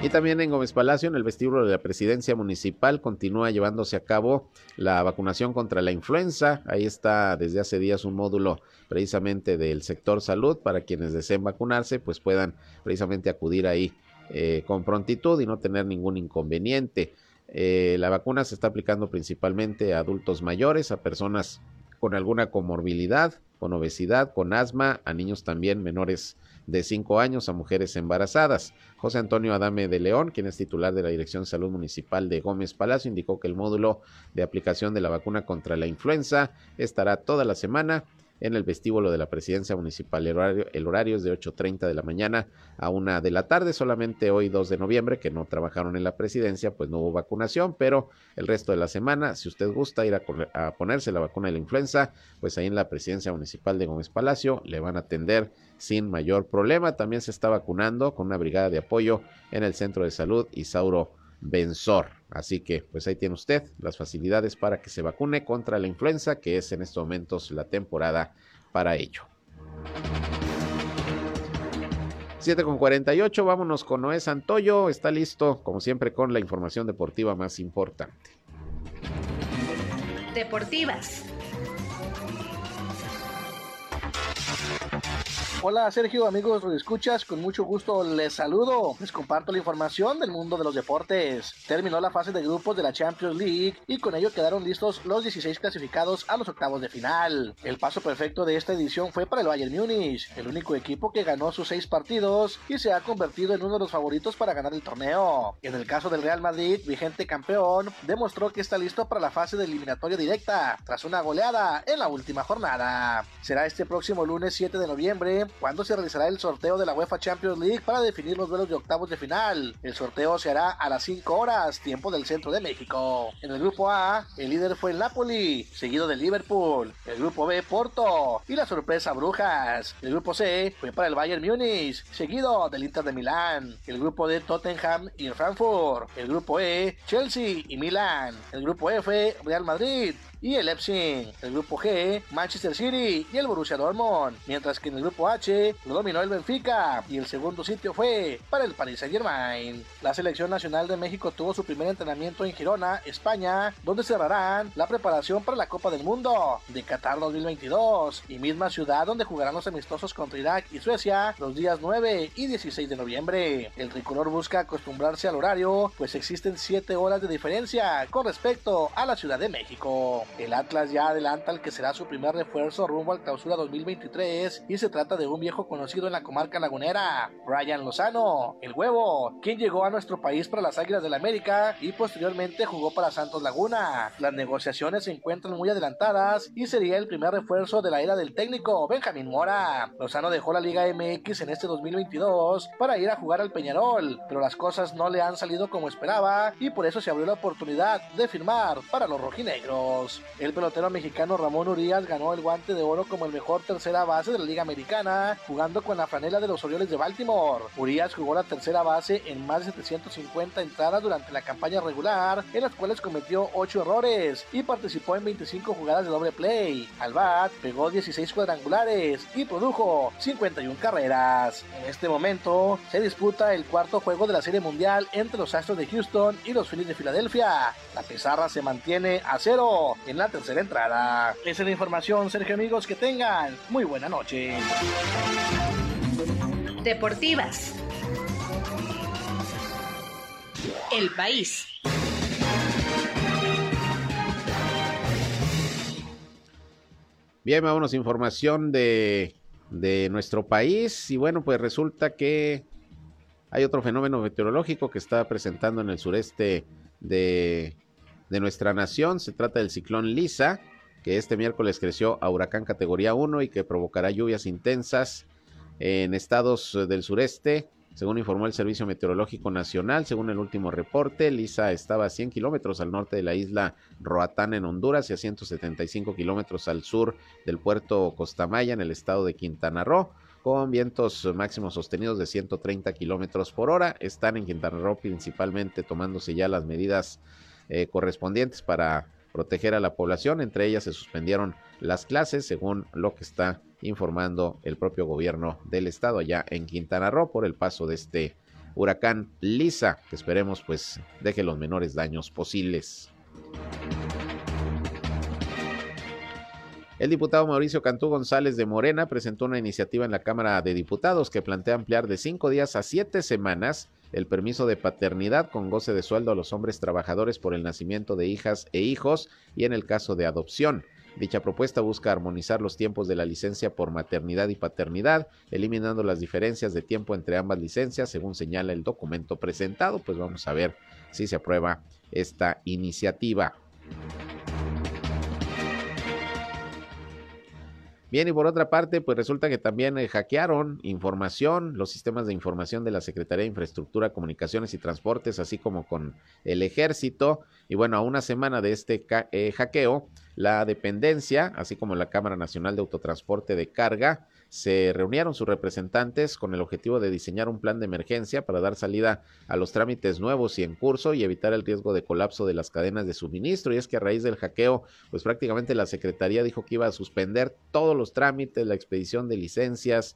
Y también en Gómez Palacio, en el vestíbulo de la presidencia municipal, continúa llevándose a cabo la vacunación contra la influenza. Ahí está desde hace días un módulo precisamente del sector salud para quienes deseen vacunarse, pues puedan precisamente acudir ahí eh, con prontitud y no tener ningún inconveniente. Eh, la vacuna se está aplicando principalmente a adultos mayores, a personas con alguna comorbilidad, con obesidad, con asma, a niños también menores de 5 años, a mujeres embarazadas. José Antonio Adame de León, quien es titular de la Dirección de Salud Municipal de Gómez Palacio, indicó que el módulo de aplicación de la vacuna contra la influenza estará toda la semana en el vestíbulo de la presidencia municipal. El horario, el horario es de 8.30 de la mañana a 1 de la tarde. Solamente hoy 2 de noviembre que no trabajaron en la presidencia, pues no hubo vacunación, pero el resto de la semana, si usted gusta ir a, a ponerse la vacuna de la influenza, pues ahí en la presidencia municipal de Gómez Palacio le van a atender sin mayor problema. También se está vacunando con una brigada de apoyo en el centro de salud Isauro Benzor. Así que, pues ahí tiene usted las facilidades para que se vacune contra la influenza, que es en estos momentos la temporada para ello. 7 con 48, vámonos con Noé Santoyo. Está listo, como siempre, con la información deportiva más importante. Deportivas. Hola Sergio, amigos lo escuchas, con mucho gusto les saludo. Les comparto la información del mundo de los deportes. Terminó la fase de grupos de la Champions League y con ello quedaron listos los 16 clasificados a los octavos de final. El paso perfecto de esta edición fue para el Bayern Múnich, el único equipo que ganó sus seis partidos y se ha convertido en uno de los favoritos para ganar el torneo. En el caso del Real Madrid, vigente campeón, demostró que está listo para la fase de eliminatoria directa tras una goleada en la última jornada. Será este próximo lunes 7 de noviembre cuando se realizará el sorteo de la UEFA Champions League para definir los duelos de octavos de final. El sorteo se hará a las 5 horas, tiempo del centro de México. En el grupo A, el líder fue el Napoli, seguido del Liverpool. El grupo B, Porto. Y la sorpresa, Brujas. El grupo C fue para el Bayern Múnich, seguido del Inter de Milán. El grupo D, Tottenham y Frankfurt. El grupo E, Chelsea y Milán. El grupo F, Real Madrid y el Leipzig. El grupo G, Manchester City y el Borussia Dortmund. Mientras que en el grupo H lo dominó el Benfica y el segundo sitio fue para el Paris Saint Germain. La selección nacional de México tuvo su primer entrenamiento en Girona, España, donde cerrarán la preparación para la Copa del Mundo de Qatar 2022 y misma ciudad donde jugarán los amistosos contra Irak y Suecia los días 9 y 16 de noviembre. El tricolor busca acostumbrarse al horario, pues existen 7 horas de diferencia con respecto a la Ciudad de México. El Atlas ya adelanta el que será su primer refuerzo rumbo al clausura 2023 y se trata de un viejo conocido en la comarca lagunera, Brian Lozano, el huevo, quien llegó a nuestro país para las Águilas del la América y posteriormente jugó para Santos Laguna. Las negociaciones se encuentran muy adelantadas y sería el primer refuerzo de la era del técnico Benjamín Mora. Lozano dejó la Liga MX en este 2022 para ir a jugar al Peñarol, pero las cosas no le han salido como esperaba y por eso se abrió la oportunidad de firmar para los rojinegros. El pelotero mexicano Ramón Urias ganó el guante de oro como el mejor tercera base de la Liga Americana, jugando con la franela de los Orioles de Baltimore. Urias jugó la tercera base en más de 750 entradas durante la campaña regular, en las cuales cometió 8 errores y participó en 25 jugadas de doble play. Al bat pegó 16 cuadrangulares y produjo 51 carreras. En este momento se disputa el cuarto juego de la Serie Mundial entre los Astros de Houston y los Phillies de Filadelfia. La pizarra se mantiene a cero en la tercera entrada. Esa es la información, Sergio amigos, que tengan muy buena noche. Deportivas. El país. Bien, vámonos información de, de nuestro país. Y bueno, pues resulta que hay otro fenómeno meteorológico que está presentando en el sureste de, de nuestra nación. Se trata del ciclón Lisa, que este miércoles creció a huracán categoría 1 y que provocará lluvias intensas en estados del sureste. Según informó el Servicio Meteorológico Nacional, según el último reporte, Lisa estaba a 100 kilómetros al norte de la isla Roatán en Honduras y a 175 kilómetros al sur del puerto Costamaya en el estado de Quintana Roo con vientos máximos sostenidos de 130 kilómetros por hora. Están en Quintana Roo principalmente tomándose ya las medidas eh, correspondientes para proteger a la población. Entre ellas se suspendieron las clases, según lo que está informando el propio gobierno del estado allá en Quintana Roo por el paso de este huracán Lisa, que esperemos pues deje los menores daños posibles. El diputado Mauricio Cantú González de Morena presentó una iniciativa en la Cámara de Diputados que plantea ampliar de cinco días a siete semanas el permiso de paternidad con goce de sueldo a los hombres trabajadores por el nacimiento de hijas e hijos y en el caso de adopción. Dicha propuesta busca armonizar los tiempos de la licencia por maternidad y paternidad, eliminando las diferencias de tiempo entre ambas licencias, según señala el documento presentado. Pues vamos a ver si se aprueba esta iniciativa. Bien, y por otra parte, pues resulta que también eh, hackearon información, los sistemas de información de la Secretaría de Infraestructura, Comunicaciones y Transportes, así como con el ejército. Y bueno, a una semana de este eh, hackeo, la dependencia, así como la Cámara Nacional de Autotransporte de Carga, se reunieron sus representantes con el objetivo de diseñar un plan de emergencia para dar salida a los trámites nuevos y en curso y evitar el riesgo de colapso de las cadenas de suministro. Y es que a raíz del hackeo, pues prácticamente la Secretaría dijo que iba a suspender todos los trámites, la expedición de licencias,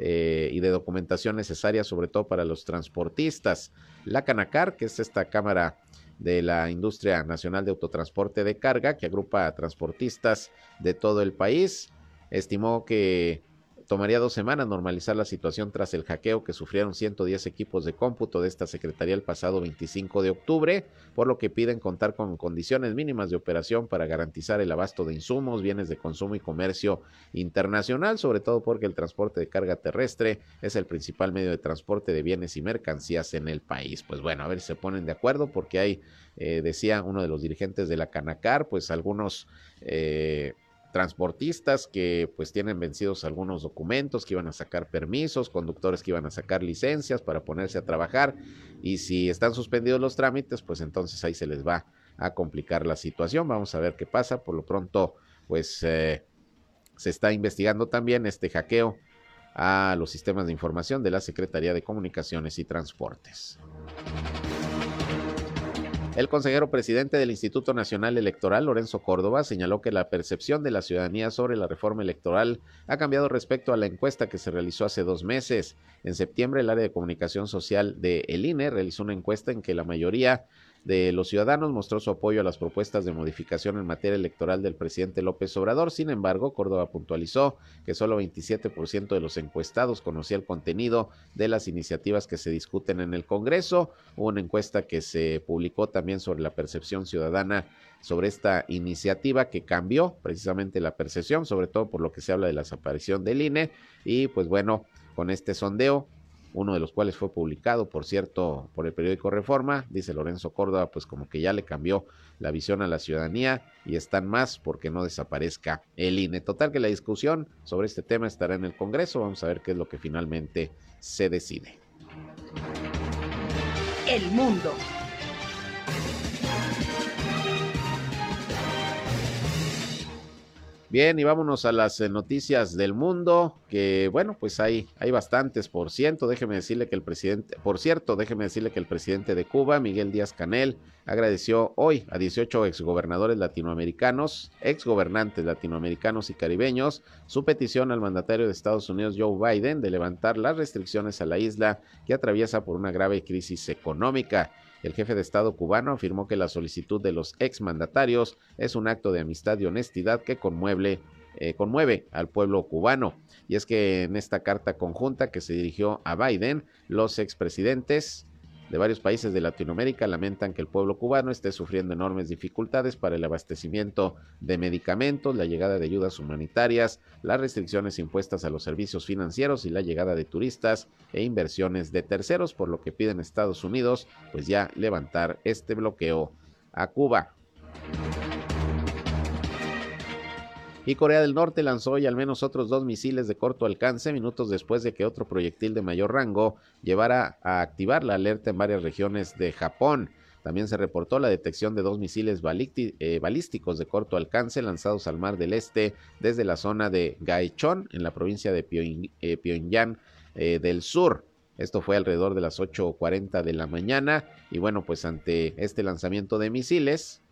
eh, y de documentación necesaria, sobre todo para los transportistas. La Canacar, que es esta cámara de la Industria Nacional de Autotransporte de Carga, que agrupa a transportistas de todo el país, estimó que Tomaría dos semanas normalizar la situación tras el hackeo que sufrieron 110 equipos de cómputo de esta Secretaría el pasado 25 de octubre, por lo que piden contar con condiciones mínimas de operación para garantizar el abasto de insumos, bienes de consumo y comercio internacional, sobre todo porque el transporte de carga terrestre es el principal medio de transporte de bienes y mercancías en el país. Pues bueno, a ver si se ponen de acuerdo porque hay, eh, decía uno de los dirigentes de la Canacar, pues algunos... Eh, transportistas que pues tienen vencidos algunos documentos, que iban a sacar permisos, conductores que iban a sacar licencias para ponerse a trabajar y si están suspendidos los trámites, pues entonces ahí se les va a complicar la situación. Vamos a ver qué pasa. Por lo pronto, pues eh, se está investigando también este hackeo a los sistemas de información de la Secretaría de Comunicaciones y Transportes. El consejero presidente del Instituto Nacional Electoral, Lorenzo Córdoba, señaló que la percepción de la ciudadanía sobre la reforma electoral ha cambiado respecto a la encuesta que se realizó hace dos meses. En septiembre, el área de comunicación social de el INE realizó una encuesta en que la mayoría de los ciudadanos mostró su apoyo a las propuestas de modificación en materia electoral del presidente López Obrador. Sin embargo, Córdoba puntualizó que solo 27% de los encuestados conocía el contenido de las iniciativas que se discuten en el Congreso. Hubo una encuesta que se publicó también sobre la percepción ciudadana sobre esta iniciativa que cambió precisamente la percepción, sobre todo por lo que se habla de la desaparición del INE. Y pues bueno, con este sondeo uno de los cuales fue publicado, por cierto, por el periódico Reforma, dice Lorenzo Córdoba, pues como que ya le cambió la visión a la ciudadanía y están más porque no desaparezca el INE. Total que la discusión sobre este tema estará en el Congreso, vamos a ver qué es lo que finalmente se decide. El mundo. Bien, y vámonos a las eh, noticias del mundo, que bueno, pues hay, hay bastantes, por ciento, déjeme decirle que el presidente, por cierto, déjeme decirle que el presidente de Cuba, Miguel Díaz Canel, agradeció hoy a 18 exgobernadores latinoamericanos, exgobernantes latinoamericanos y caribeños, su petición al mandatario de Estados Unidos, Joe Biden, de levantar las restricciones a la isla que atraviesa por una grave crisis económica. El jefe de Estado cubano afirmó que la solicitud de los exmandatarios es un acto de amistad y honestidad que conmueve, eh, conmueve al pueblo cubano. Y es que en esta carta conjunta que se dirigió a Biden, los expresidentes de varios países de Latinoamérica lamentan que el pueblo cubano esté sufriendo enormes dificultades para el abastecimiento de medicamentos, la llegada de ayudas humanitarias, las restricciones impuestas a los servicios financieros y la llegada de turistas e inversiones de terceros, por lo que piden Estados Unidos pues ya levantar este bloqueo a Cuba. Y Corea del Norte lanzó hoy al menos otros dos misiles de corto alcance minutos después de que otro proyectil de mayor rango llevara a activar la alerta en varias regiones de Japón. También se reportó la detección de dos misiles eh, balísticos de corto alcance lanzados al Mar del Este desde la zona de Gaechon en la provincia de eh, Pyongyang eh, del Sur. Esto fue alrededor de las 8.40 de la mañana y bueno, pues ante este lanzamiento de misiles,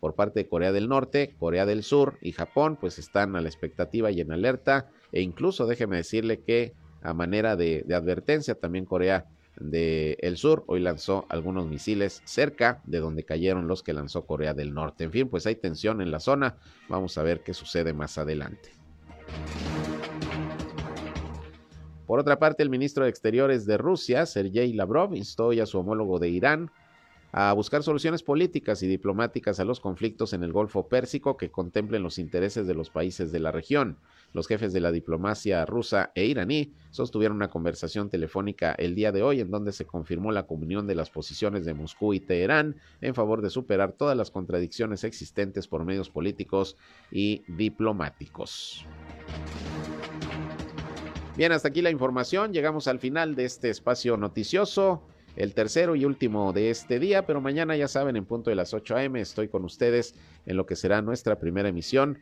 por parte de Corea del Norte, Corea del Sur y Japón, pues están a la expectativa y en alerta. E incluso déjeme decirle que a manera de, advertencia, también Corea del Sur hoy lanzó algunos misiles cerca de donde cayeron los que lanzó Corea del Norte. En fin, pues hay tensión en la zona. Vamos a ver qué sucede más adelante. Por otra parte, el ministro de Exteriores de Rusia, Sergei Lavrov, instó hoy a su homólogo de Irán a buscar soluciones políticas y diplomáticas a los conflictos en el Golfo Pérsico que contemplen los intereses de los países de la región. Los jefes de la diplomacia rusa e iraní sostuvieron una conversación telefónica el día de hoy en donde se confirmó la comunión de las posiciones de Moscú y Teherán en favor de superar todas las contradicciones existentes por medios políticos y diplomáticos. Bien, hasta aquí la información. Llegamos al final de este espacio noticioso el tercero y último de este día, pero mañana ya saben, en punto de las 8 a.m. estoy con ustedes en lo que será nuestra primera emisión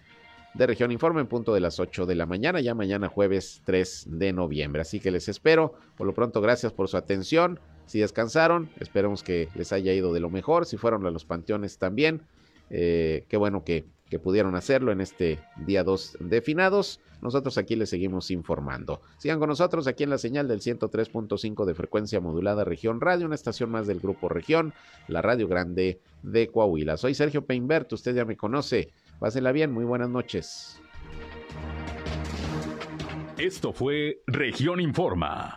de Región Informe en punto de las 8 de la mañana, ya mañana jueves 3 de noviembre. Así que les espero. Por lo pronto, gracias por su atención. Si descansaron, esperemos que les haya ido de lo mejor. Si fueron a los panteones también, eh, qué bueno que que pudieron hacerlo en este día 2 de finados. Nosotros aquí les seguimos informando. Sigan con nosotros aquí en la señal del 103.5 de frecuencia modulada Región Radio, una estación más del Grupo Región, la Radio Grande de Coahuila. Soy Sergio Peinbert, usted ya me conoce. Pásela bien, muy buenas noches. Esto fue Región Informa.